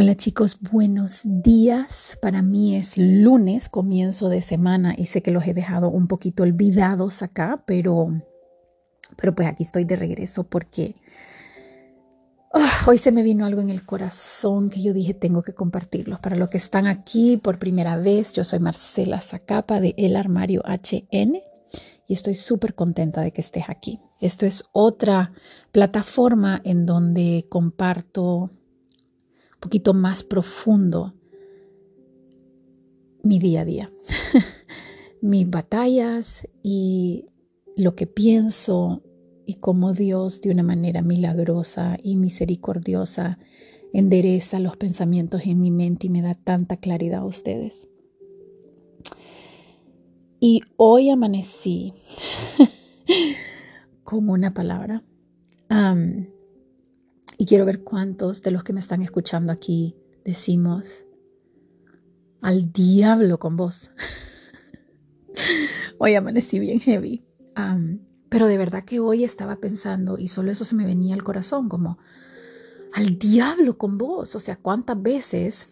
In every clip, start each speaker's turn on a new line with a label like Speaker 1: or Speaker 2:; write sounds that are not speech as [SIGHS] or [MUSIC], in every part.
Speaker 1: Hola chicos, buenos días. Para mí es lunes, comienzo de semana y sé que los he dejado un poquito olvidados acá, pero, pero pues aquí estoy de regreso porque ah, hoy se me vino algo en el corazón que yo dije tengo que compartirlos. Para los que están aquí por primera vez, yo soy Marcela Zacapa de El Armario HN y estoy súper contenta de que estés aquí. Esto es otra plataforma en donde comparto poquito más profundo mi día a día, [LAUGHS] mis batallas y lo que pienso y cómo Dios de una manera milagrosa y misericordiosa endereza los pensamientos en mi mente y me da tanta claridad a ustedes. Y hoy amanecí [LAUGHS] con una palabra. Y quiero ver cuántos de los que me están escuchando aquí decimos al diablo con vos. [LAUGHS] hoy amanecí bien heavy. pero de verdad que hoy estaba pensando y solo eso se me venía al corazón, como al diablo con vos. O sea, cuántas veces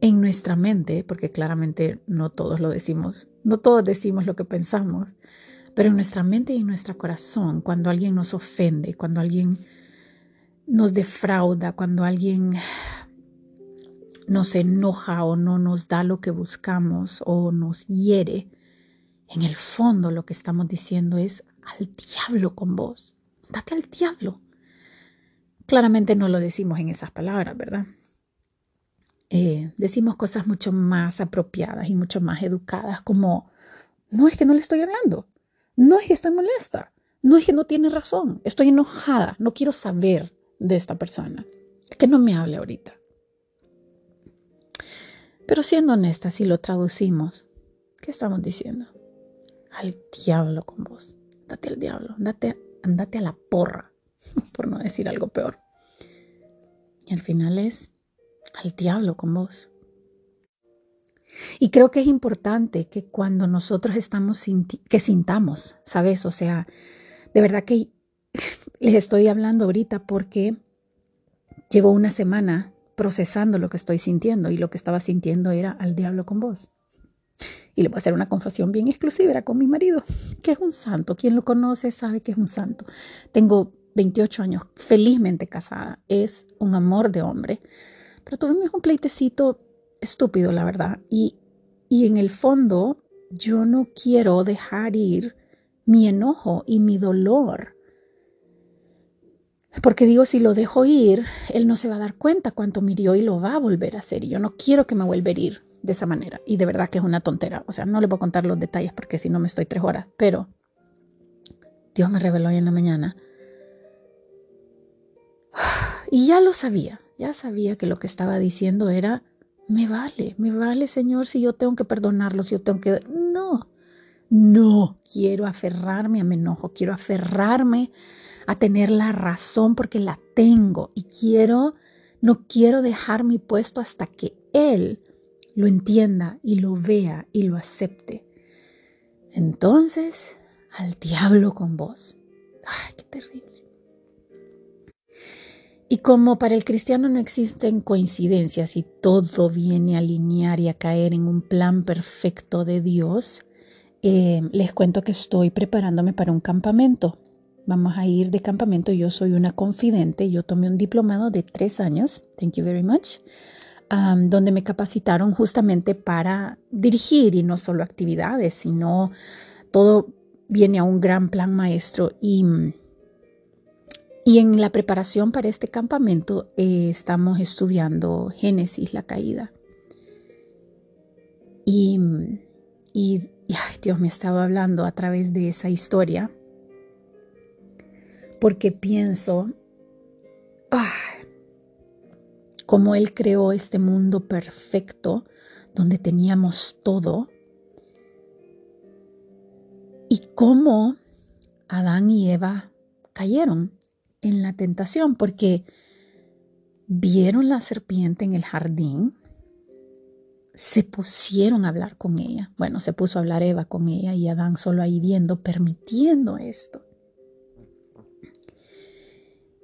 Speaker 1: en nuestra mente, porque claramente no todos lo decimos, no todos decimos lo que pensamos, pero en nuestra mente y en nuestro corazón, cuando alguien nos ofende, cuando alguien nos defrauda, cuando alguien nos enoja o no nos da lo que buscamos o nos hiere, en el fondo lo que estamos diciendo es al diablo con vos, date al diablo. Claramente no lo decimos en esas palabras, ¿verdad? Eh, decimos cosas mucho más apropiadas y mucho más educadas, como, no es que no le estoy hablando, no es que estoy molesta, no es que no tiene razón, estoy enojada, no quiero saber de esta persona, que no me hable ahorita. Pero siendo honesta, si lo traducimos, ¿qué estamos diciendo? Al diablo con vos, date al diablo, andate, andate a la porra, [LAUGHS] por no decir algo peor. Y al final es al diablo con vos. Y creo que es importante que cuando nosotros estamos, que sintamos, ¿sabes? O sea, de verdad que [LAUGHS] les estoy hablando ahorita porque llevo una semana procesando lo que estoy sintiendo y lo que estaba sintiendo era al diablo con vos. Y le voy a hacer una confesión bien exclusiva, era con mi marido, que es un santo. Quien lo conoce sabe que es un santo. Tengo 28 años, felizmente casada, es un amor de hombre. Pero tuvimos un pleitecito estúpido, la verdad. Y, y en el fondo, yo no quiero dejar ir mi enojo y mi dolor. Porque digo, si lo dejo ir, él no se va a dar cuenta cuánto me hirió y lo va a volver a hacer. Y yo no quiero que me vuelva a herir de esa manera. Y de verdad que es una tontera. O sea, no le voy a contar los detalles porque si no me estoy tres horas. Pero Dios me reveló hoy en la mañana. [SIGHS] Y ya lo sabía. Ya sabía que lo que estaba diciendo era me vale, me vale, Señor, si yo tengo que perdonarlo, si yo tengo que... No, no, quiero aferrarme a mi enojo, quiero aferrarme a tener la razón porque la tengo y quiero, no quiero dejar mi puesto hasta que Él lo entienda y lo vea y lo acepte. Entonces, al diablo con vos. Ay, qué terrible. Y como para el cristiano no existen coincidencias y todo viene a alinear y a caer en un plan perfecto de Dios, eh, les cuento que estoy preparándome para un campamento. Vamos a ir de campamento. Yo soy una confidente. Yo tomé un diplomado de tres años. Thank you very much. Donde me capacitaron justamente para dirigir y no solo actividades, sino todo viene a un gran plan maestro y y en la preparación para este campamento eh, estamos estudiando Génesis, la caída. Y, y, Dios me estaba hablando a través de esa historia, porque pienso, cómo Él creó este mundo perfecto, donde teníamos todo, y cómo Adán y Eva cayeron en la tentación porque vieron la serpiente en el jardín, se pusieron a hablar con ella. Bueno, se puso a hablar Eva con ella y Adán solo ahí viendo, permitiendo esto.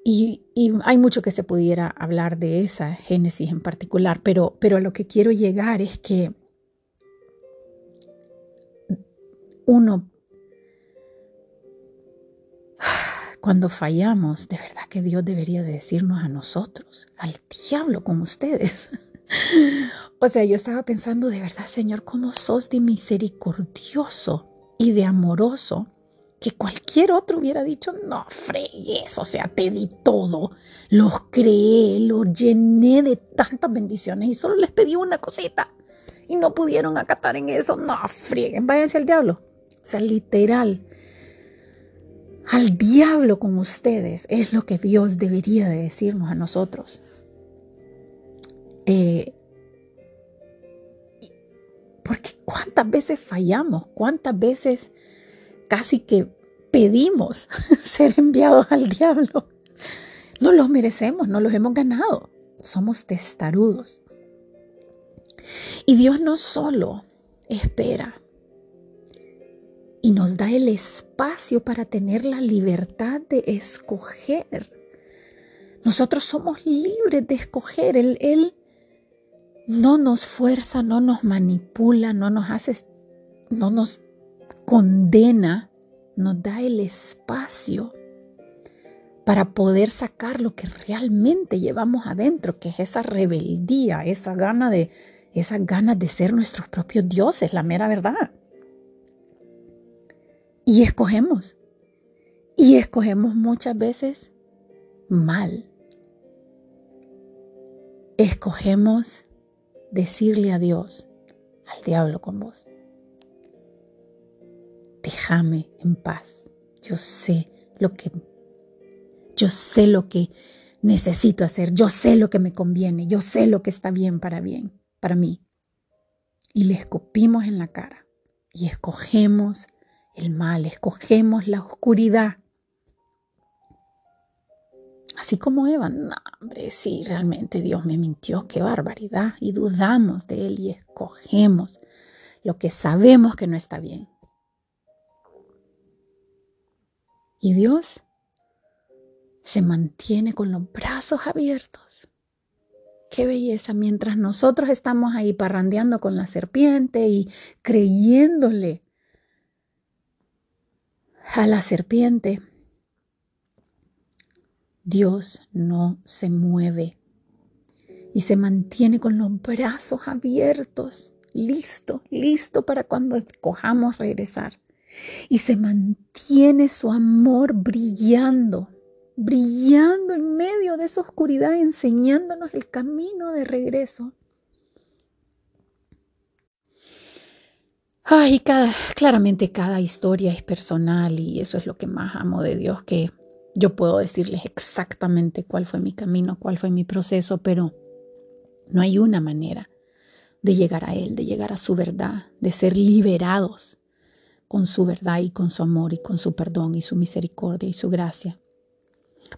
Speaker 1: Y, hay mucho que se pudiera hablar de esa Génesis en particular, pero, pero a lo que quiero llegar es que uno, cuando fallamos, de verdad que Dios debería decirnos a nosotros, al diablo con ustedes. [LAUGHS] o sea, yo estaba pensando, de verdad, Señor, cómo sos de misericordioso y de amoroso que cualquier otro hubiera dicho, no fregues, o sea, te di todo, los creé, los llené de tantas bendiciones y solo les pedí una cosita y no pudieron acatar en eso, no frieguen, váyanse al diablo. O sea, literal, al diablo con ustedes es lo que Dios debería de decirnos a nosotros. Eh, porque cuántas veces fallamos, cuántas veces casi que pedimos [LAUGHS] ser enviados al diablo. No los merecemos, no los hemos ganado. Somos testarudos. Y Dios no solo espera y nos da el espacio para tener la libertad de escoger. Nosotros somos libres de escoger. Él, él no nos fuerza, no nos manipula, no nos hace, no nos condena, nos da el espacio para poder sacar lo que realmente llevamos adentro, que es esa rebeldía, esa gana de de ser nuestros propios dioses, la mera verdad. Y escogemos. Y escogemos muchas veces mal. Escogemos decirle a Dios, al diablo con vos, déjame en paz. Yo sé lo que yo sé lo que necesito hacer, yo sé lo que me conviene, yo sé lo que está bien para bien, para mí. Y le escupimos en la cara y escogemos el mal, escogemos la oscuridad. Así como Eva, no, hombre, sí, realmente Dios me mintió, qué barbaridad. Y dudamos de Él y escogemos lo que sabemos que no está bien. Y Dios se mantiene con los brazos abiertos. Qué belleza, mientras nosotros estamos ahí parrandeando con la serpiente y creyéndole a la serpiente, Dios no se mueve y se mantiene con los brazos abiertos, listo, listo para cuando escojamos regresar y se mantiene su amor brillando, brillando en medio de esa oscuridad, enseñándonos el camino de regreso. Ay, claramente cada historia es personal y eso es lo que más amo de Dios, que yo puedo decirles exactamente cuál fue mi camino, cuál fue mi proceso, pero no hay una manera de llegar a Él, de llegar a su verdad, de ser liberados con su verdad y con su amor y con su perdón y su misericordia y su gracia.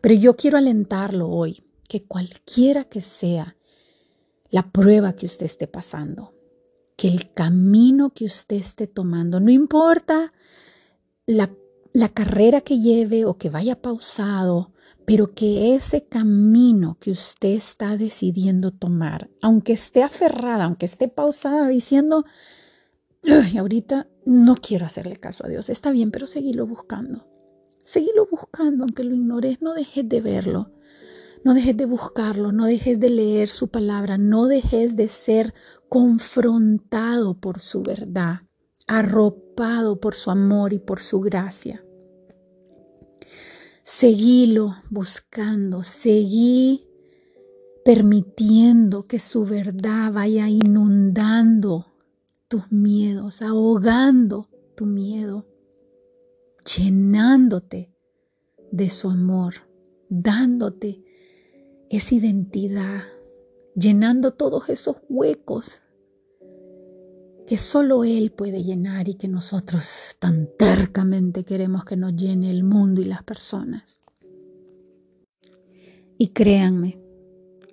Speaker 1: Pero yo quiero alentarlo hoy, que cualquiera que sea la prueba que usted esté pasando, que el camino que usted esté tomando, no importa la, la carrera que lleve o que vaya pausado, pero que ese camino que usted está decidiendo tomar, aunque esté aferrada, aunque esté pausada diciendo, y ahorita no quiero hacerle caso a Dios. Está bien, pero seguilo buscando. Seguilo buscando, aunque lo ignores, no dejes de verlo. No dejes de buscarlo, no dejes de leer su palabra, no dejes de ser confrontado por su verdad, arropado por su amor y por su gracia. Seguilo buscando, seguí permitiendo que su verdad vaya inundando tus miedos, ahogando tu miedo, llenándote de su amor, dándote esa identidad, llenando todos esos huecos que solo Él puede llenar y que nosotros tan tercamente queremos que nos llene el mundo y las personas. Y créanme,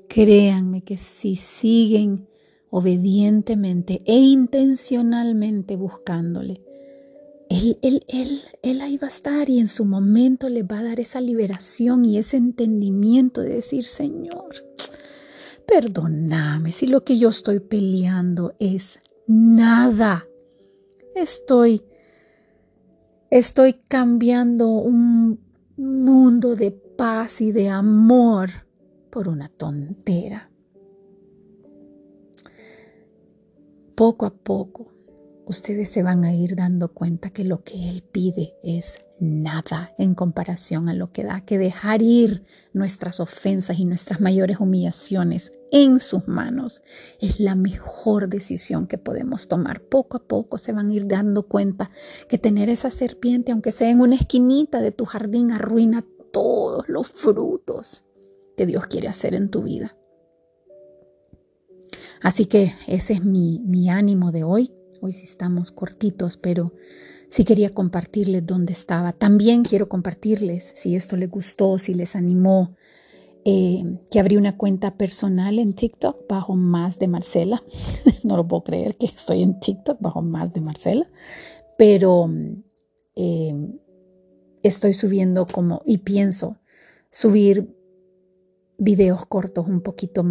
Speaker 1: créanme que si siguen obedientemente e intencionalmente buscándole, él, él, él, él ahí va a estar y en su momento le va a dar esa liberación y ese entendimiento de decir, Señor, perdóname si lo que yo estoy peleando es nada. Estoy, estoy cambiando un mundo de paz y de amor por una tontera. Poco a poco ustedes se van a ir dando cuenta que lo que Él pide es nada en comparación a lo que da, que dejar ir nuestras ofensas y nuestras mayores humillaciones en sus manos es la mejor decisión que podemos tomar. Poco a poco se van a ir dando cuenta que tener esa serpiente, aunque sea en una esquinita de tu jardín, arruina todos los frutos que Dios quiere hacer en tu vida. Así que ese es mi, mi ánimo de hoy. Hoy sí estamos cortitos, pero sí quería compartirles dónde estaba. También quiero compartirles, si esto les gustó, si les animó, eh, que abrí una cuenta personal en TikTok bajo más de Marcela. [LAUGHS] no lo puedo creer que estoy en TikTok bajo más de Marcela, pero eh, estoy subiendo como, y pienso subir videos cortos un poquito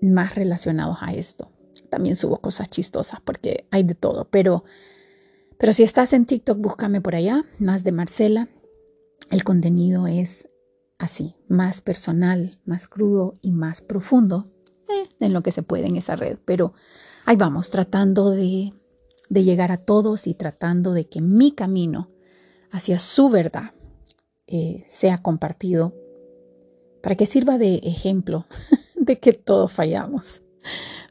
Speaker 1: más relacionados a esto. También subo cosas chistosas porque hay de todo, pero, pero si estás en TikTok, búscame por allá, más de Marcela. El contenido es así, más personal, más crudo y más profundo eh, en lo que se puede en esa red. Pero ahí vamos, tratando de, de llegar a todos y tratando de que mi camino hacia su verdad eh, sea compartido para que sirva de ejemplo [LAUGHS] de que todos fallamos.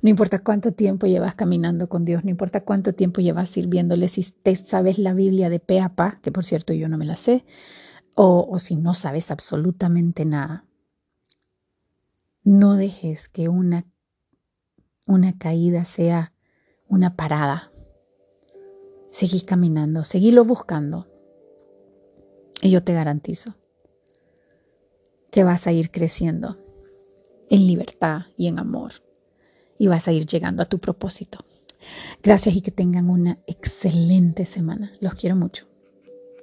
Speaker 1: No importa cuánto tiempo llevas caminando con Dios, no importa cuánto tiempo llevas sirviéndole, si te sabes la Biblia de pe a pa, que por cierto yo no me la sé, o, si no sabes absolutamente nada. No dejes que una, una caída sea una parada. Seguí caminando, seguílo buscando. Y yo te garantizo que vas a ir creciendo en libertad y en amor y vas a ir llegando a tu propósito. Gracias y que tengan una excelente semana. Los quiero mucho.